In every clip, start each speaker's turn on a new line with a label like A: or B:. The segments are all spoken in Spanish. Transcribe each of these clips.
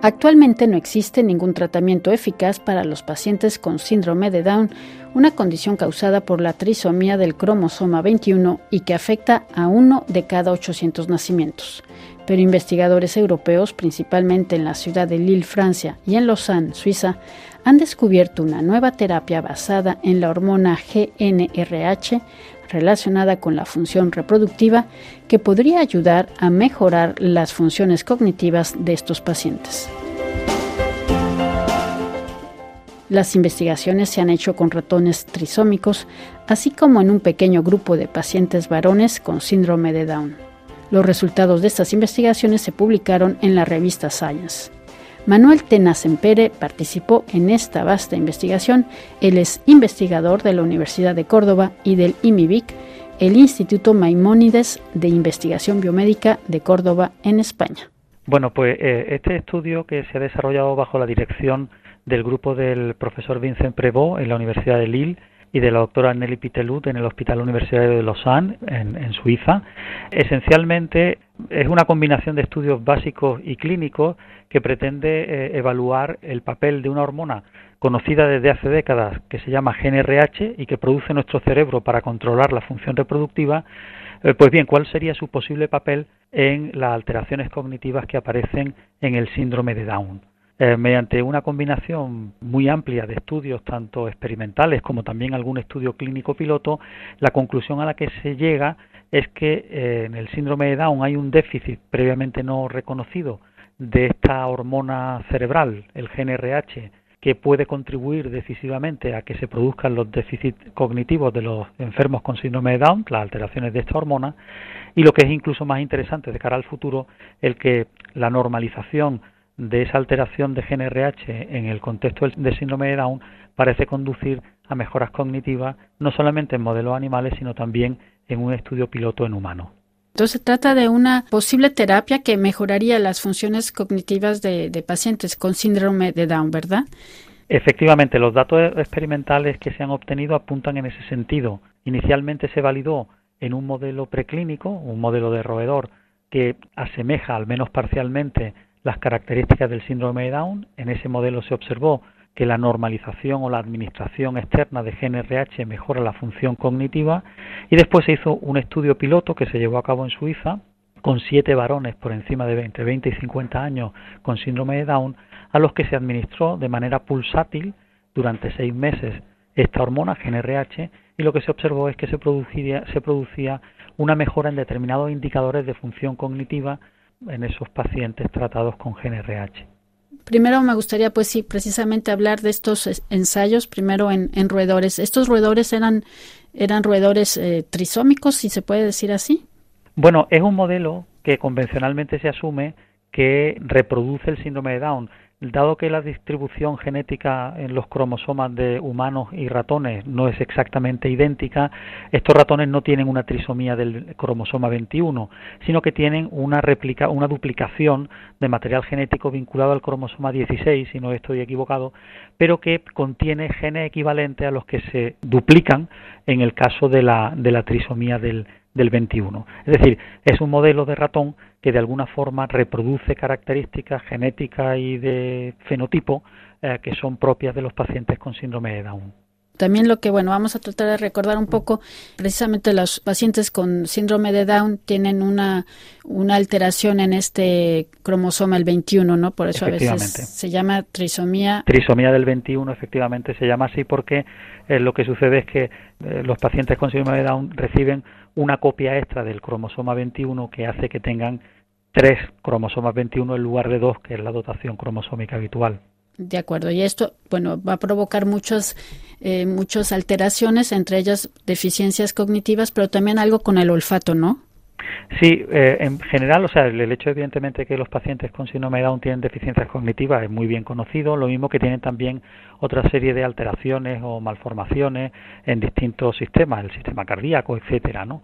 A: Actualmente no existe ningún tratamiento eficaz para los pacientes con síndrome de Down, una condición causada por la trisomía del cromosoma 21 y que afecta a uno de cada 800 nacimientos. Pero investigadores europeos, principalmente en la ciudad de Lille, Francia, y en Lausanne, Suiza, han descubierto una nueva terapia basada en la hormona GNRH relacionada con la función reproductiva que podría ayudar a mejorar las funciones cognitivas de estos pacientes. Las investigaciones se han hecho con ratones trisómicos, así como en un pequeño grupo de pacientes varones con síndrome de Down. Los resultados de estas investigaciones se publicaron en la revista Science. Manuel Tenasempere participó en esta vasta investigación. Él es investigador de la Universidad de Córdoba y del IMIBIC, el Instituto Maimónides de Investigación Biomédica de Córdoba, en España.
B: Bueno, pues eh, este estudio que se ha desarrollado bajo la dirección del grupo del profesor Vincent Prevot en la Universidad de Lille y de la doctora Nelly Pitelut en el Hospital Universitario de Lausanne, en, Suiza. Esencialmente es una combinación de estudios básicos y clínicos que pretende eh, evaluar el papel de una hormona conocida desde hace décadas que se llama GNRH y que produce nuestro cerebro para controlar la función reproductiva. Eh, pues bien, ¿cuál sería su posible papel en las alteraciones cognitivas que aparecen en el síndrome de Down? Eh, mediante una combinación muy amplia de estudios, tanto experimentales como también algún estudio clínico piloto, la conclusión a la que se llega es que eh, en el síndrome de Down hay un déficit previamente no reconocido de esta hormona cerebral, el GNRH, que puede contribuir decisivamente a que se produzcan los déficits cognitivos de los enfermos con síndrome de Down, las alteraciones de esta hormona, y lo que es incluso más interesante de cara al futuro, el que la normalización de esa alteración de GNRH en el contexto del síndrome de Down parece conducir a mejoras cognitivas no solamente en modelos animales, sino también en un estudio piloto en humanos.
A: Entonces se trata de una posible terapia que mejoraría las funciones cognitivas de, de pacientes con síndrome de Down, ¿verdad?
B: Efectivamente, los datos experimentales que se han obtenido apuntan en ese sentido. Inicialmente se validó en un modelo preclínico, un modelo de roedor que asemeja al menos parcialmente las características del síndrome de Down. En ese modelo se observó que la normalización o la administración externa de GNRH mejora la función cognitiva y después se hizo un estudio piloto que se llevó a cabo en Suiza con siete varones por encima de 20, 20 y 50 años con síndrome de Down a los que se administró de manera pulsátil durante seis meses esta hormona GNRH y lo que se observó es que se se producía una mejora en determinados indicadores de función cognitiva en esos pacientes tratados con GNRH.
A: Primero me gustaría, pues sí, precisamente hablar de estos ensayos, primero en, roedores. ¿Estos roedores eran, eran roedores eh, trisómicos, si se puede decir así?
B: Bueno, es un modelo que convencionalmente se asume que reproduce el síndrome de Down. Dado que la distribución genética en los cromosomas de humanos y ratones no es exactamente idéntica, estos ratones no tienen una trisomía del cromosoma 21, sino que tienen una réplica, una duplicación de material genético vinculado al cromosoma 16, si no estoy equivocado, pero que contiene genes equivalentes a los que se duplican en el caso de la, de la trisomía del, del 21. Es decir, es un modelo de ratón que de alguna forma reproduce características genéticas y de fenotipo eh, que son propias de los pacientes con síndrome de Down.
A: También lo que, bueno, vamos a tratar de recordar un poco, precisamente los pacientes con síndrome de Down tienen una, una alteración en este cromosoma, el 21, ¿no? Por eso a veces se llama trisomía.
B: Trisomía del 21, efectivamente, se llama así porque eh, lo que sucede es que eh, los pacientes con síndrome de Down reciben una copia extra del cromosoma 21 que hace que tengan tres cromosomas 21 en lugar de dos, que es la dotación cromosómica habitual.
A: De acuerdo, y esto, bueno, va a provocar muchas, eh, muchas alteraciones, entre ellas deficiencias cognitivas, pero también algo con el olfato, ¿no?
B: Sí, eh, en general, o sea, el hecho evidentemente que los pacientes con síndrome de Down tienen deficiencias cognitivas es muy bien conocido, lo mismo que tienen también otra serie de alteraciones o malformaciones en distintos sistemas, el sistema cardíaco, etcétera, ¿no?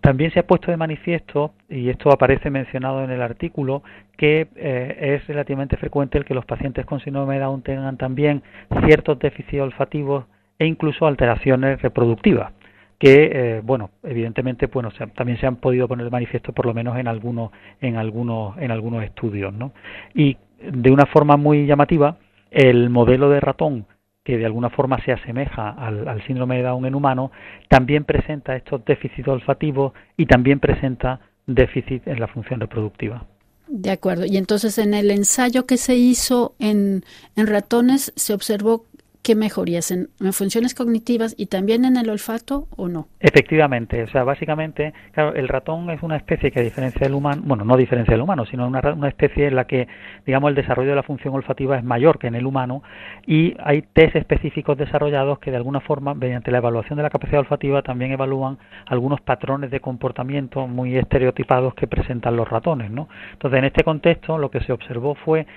B: También se ha puesto de manifiesto, y esto aparece mencionado en el artículo, que eh, es relativamente frecuente el que los pacientes con síndrome de Down tengan también ciertos déficits olfativos e incluso alteraciones reproductivas que eh, bueno evidentemente bueno también se han podido poner de manifiesto por lo menos en algunos en algunos en algunos estudios no y de una forma muy llamativa, el modelo de ratón que de alguna forma se asemeja al, síndrome de Down en humano, también presenta estos déficits olfativos y también presenta déficit en la función reproductiva.
A: De acuerdo. Y entonces en el ensayo que se hizo en, en ratones se observó ¿qué mejorías en, funciones cognitivas y también en el olfato o no?
B: Efectivamente, o sea, básicamente, claro, el ratón es una especie que a diferencia del humano, bueno, no diferencia del humano, sino una, una especie en la que, digamos, el desarrollo de la función olfativa es mayor que en el humano y hay test específicos desarrollados que de alguna forma, mediante la evaluación de la capacidad olfativa, también evalúan algunos patrones de comportamiento muy estereotipados que presentan los ratones, ¿no? Entonces, en este contexto, lo que se observó fue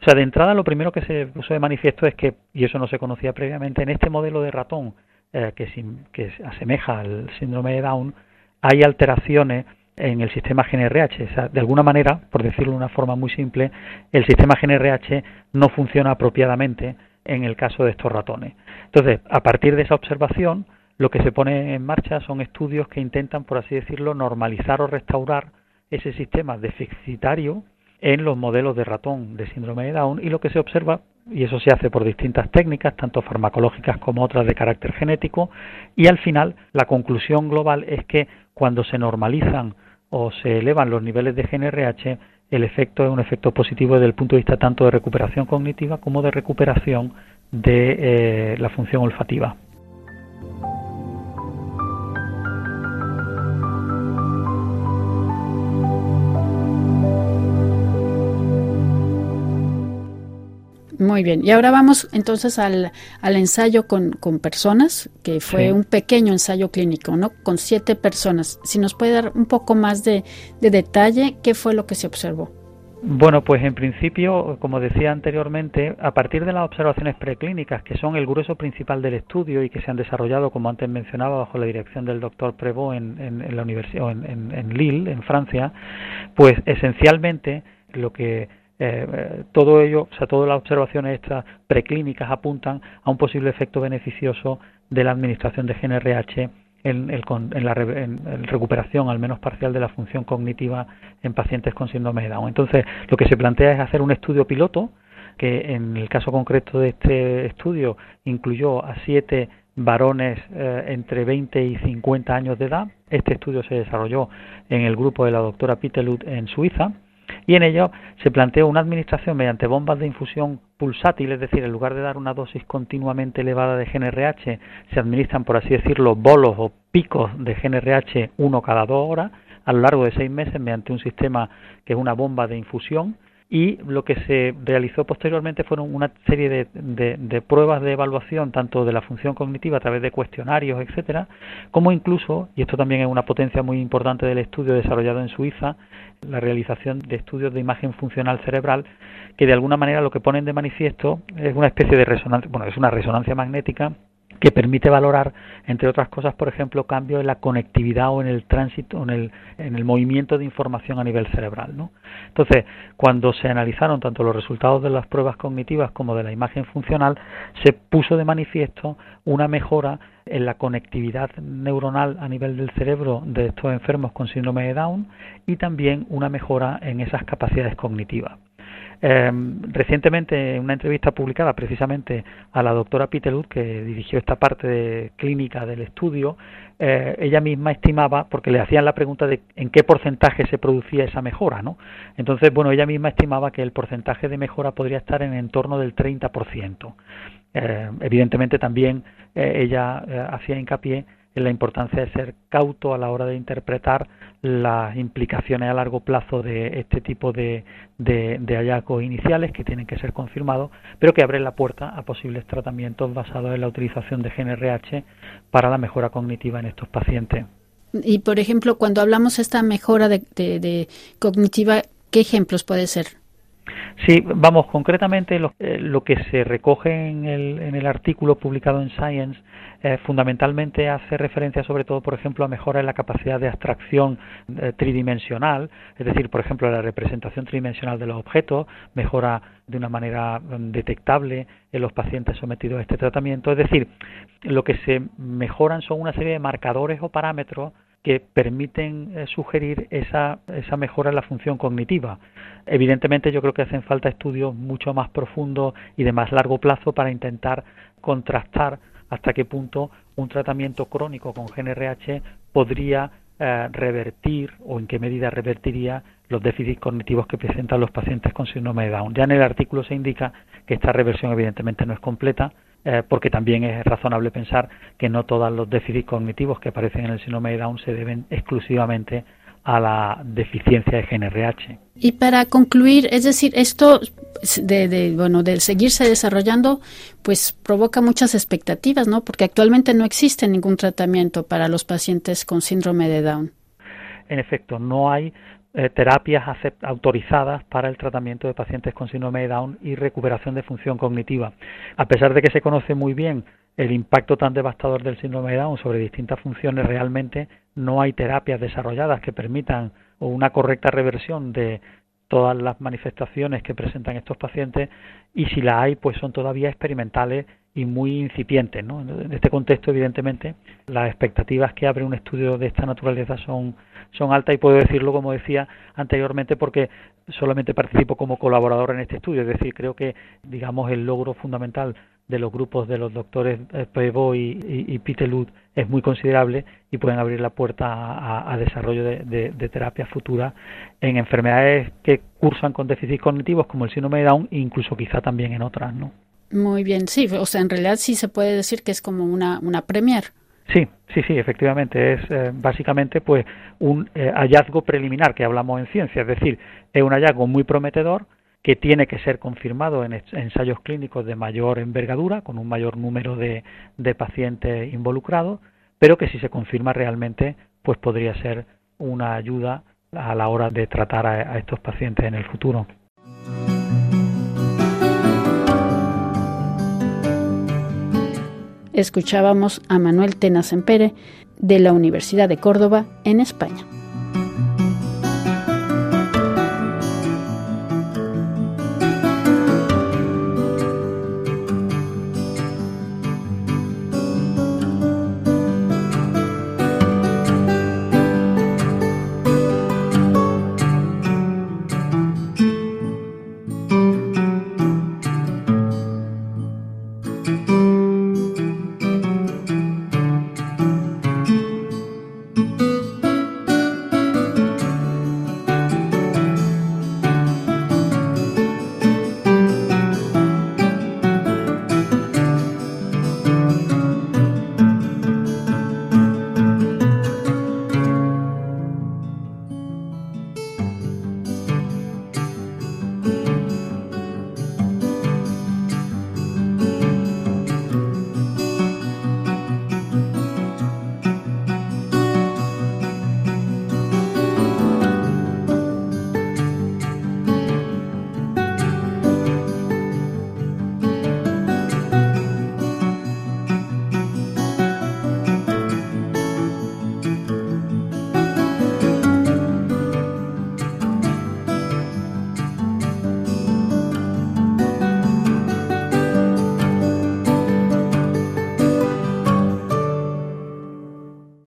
B: o sea, de entrada lo primero que se puso de manifiesto es que, y eso no se conocía previamente, en este modelo de ratón eh, que, asemeja al síndrome de Down, hay alteraciones en el sistema GNRH. O sea, de alguna manera, por decirlo de una forma muy simple, el sistema GNRH no funciona apropiadamente en el caso de estos ratones. Entonces, a partir de esa observación, lo que se pone en marcha son estudios que intentan, por así decirlo, normalizar o restaurar ese sistema deficitario en los modelos de ratón de síndrome de Down y lo que se observa, y eso se hace por distintas técnicas, tanto farmacológicas como otras de carácter genético, y al final la conclusión global es que cuando se normalizan o se elevan los niveles de GNRH, el efecto es un efecto positivo desde el punto de vista tanto de recuperación cognitiva como de recuperación de eh, la función olfativa.
A: Muy bien, y ahora vamos entonces al, al ensayo con, con, personas, que fue un pequeño ensayo clínico, ¿no? Con siete personas. Si nos puede dar un poco más de, de detalle, ¿qué fue lo que se observó?
B: Bueno, pues en principio, como decía anteriormente, a partir de las observaciones preclínicas, que son el grueso principal del estudio y que se han desarrollado, como antes mencionaba, bajo la dirección del doctor Prevot en, en, la universidad, en, en Lille, en Francia, pues esencialmente lo que eh, todo ello, o sea, todas las observaciones estas preclínicas apuntan a un posible efecto beneficioso de la administración de GNRH en, el, en la recuperación, al menos parcial, de la función cognitiva en pacientes con síndrome de Down. Entonces, lo que se plantea es hacer un estudio piloto, que en el caso concreto de este estudio incluyó a siete varones eh, entre 20 y 50 años de edad. Este estudio se desarrolló en el grupo de la doctora Pitelud en Suiza y en ello se planteó una administración mediante bombas de infusión pulsátil, es decir, en lugar de dar una dosis continuamente elevada de GNRH, se administran, por así decirlo, bolos o picos de GNRH uno cada dos horas a lo largo de seis meses mediante un sistema que es una bomba de infusión y lo que se realizó posteriormente fueron una serie de, pruebas de evaluación tanto de la función cognitiva a través de cuestionarios, etcétera, como incluso, y esto también es una potencia muy importante del estudio desarrollado en Suiza, la realización de estudios de imagen funcional cerebral que de alguna manera lo que ponen de manifiesto es una especie de resonancia, bueno, es una resonancia magnética que permite valorar, entre otras cosas, por ejemplo, cambios en la conectividad o en el tránsito, en el, en el movimiento de información a nivel cerebral. ¿no? Entonces, cuando se analizaron tanto los resultados de las pruebas cognitivas como de la imagen funcional, se puso de manifiesto una mejora en la conectividad neuronal a nivel del cerebro de estos enfermos con síndrome de Down y también una mejora en esas capacidades cognitivas. Eh, recientemente, en una entrevista publicada precisamente a la doctora Pitelud, que dirigió esta parte clínica del estudio, eh, ella misma estimaba, porque le hacían la pregunta de en qué porcentaje se producía esa mejora, ¿no? Entonces, bueno, ella misma estimaba que el porcentaje de mejora podría estar en el entorno del 30%. Eh, evidentemente, también eh, ella hacía hincapié la importancia de ser cauto a la hora de interpretar las implicaciones a largo plazo de este tipo de, de, hallazgos iniciales que tienen que ser confirmados, pero que abren la puerta a posibles tratamientos basados en la utilización de GNRH para la mejora cognitiva en estos pacientes.
A: Y, por ejemplo, cuando hablamos de esta mejora de, de cognitiva, ¿qué ejemplos puede ser?
B: Sí, vamos, concretamente lo, eh, lo que se recoge en el, en el, artículo publicado en Science eh, fundamentalmente hace referencia sobre todo, por ejemplo, a mejora en la capacidad de abstracción eh, tridimensional, es decir, por ejemplo, la representación tridimensional de los objetos, mejora de una manera mm, detectable en los pacientes sometidos a este tratamiento, es decir, lo que se mejoran son una serie de marcadores o parámetros que permiten eh, sugerir esa, esa mejora en la función cognitiva. Evidentemente yo creo que hacen falta estudios mucho más profundos y de más largo plazo para intentar contrastar hasta qué punto un tratamiento crónico con GNRH podría eh, revertir o en qué medida revertiría los déficits cognitivos que presentan los pacientes con síndrome de Down. Ya en el artículo se indica que esta reversión evidentemente no es completa, eh, porque también es razonable pensar que no todos los déficits cognitivos que aparecen en el síndrome de Down se deben exclusivamente a la deficiencia de GNRH.
A: Y para concluir, es decir, esto de, bueno, de seguirse desarrollando, pues provoca muchas expectativas, ¿no? Porque actualmente no existe ningún tratamiento para los pacientes con síndrome de Down.
B: En efecto, no hay eh, terapias autorizadas para el tratamiento de pacientes con síndrome de Down y recuperación de función cognitiva. A pesar de que se conoce muy bien el impacto tan devastador del síndrome de Down sobre distintas funciones, realmente no hay terapias desarrolladas que permitan una correcta reversión de todas las manifestaciones que presentan estos pacientes y si la hay, pues son todavía experimentales y muy incipientes. ¿no? En este contexto, evidentemente, las expectativas que abre un estudio de esta naturaleza son son altas y puedo decirlo como decía anteriormente porque solamente participo como colaborador en este estudio, es decir, creo que digamos el logro fundamental de los grupos de los doctores eh, Prevo y, y, es muy considerable y pueden abrir la puerta a, desarrollo de, de, terapia futura en enfermedades que cursan con déficits cognitivos como el síndrome de Down e incluso quizá también en otras, ¿no?
A: Muy bien, sí, o sea, en realidad sí se puede decir que es como una, una premier.
B: Sí, sí, sí, efectivamente. Es eh, básicamente pues un eh, hallazgo preliminar que hablamos en ciencia, es decir, es un hallazgo muy prometedor que tiene que ser confirmado en ensayos clínicos de mayor envergadura, con un mayor número de, de pacientes involucrados, pero que si se confirma realmente, pues podría ser una ayuda a la hora de tratar a estos pacientes en el futuro.
A: Escuchábamos a Manuel Tenas Empere de la Universidad de Córdoba en España.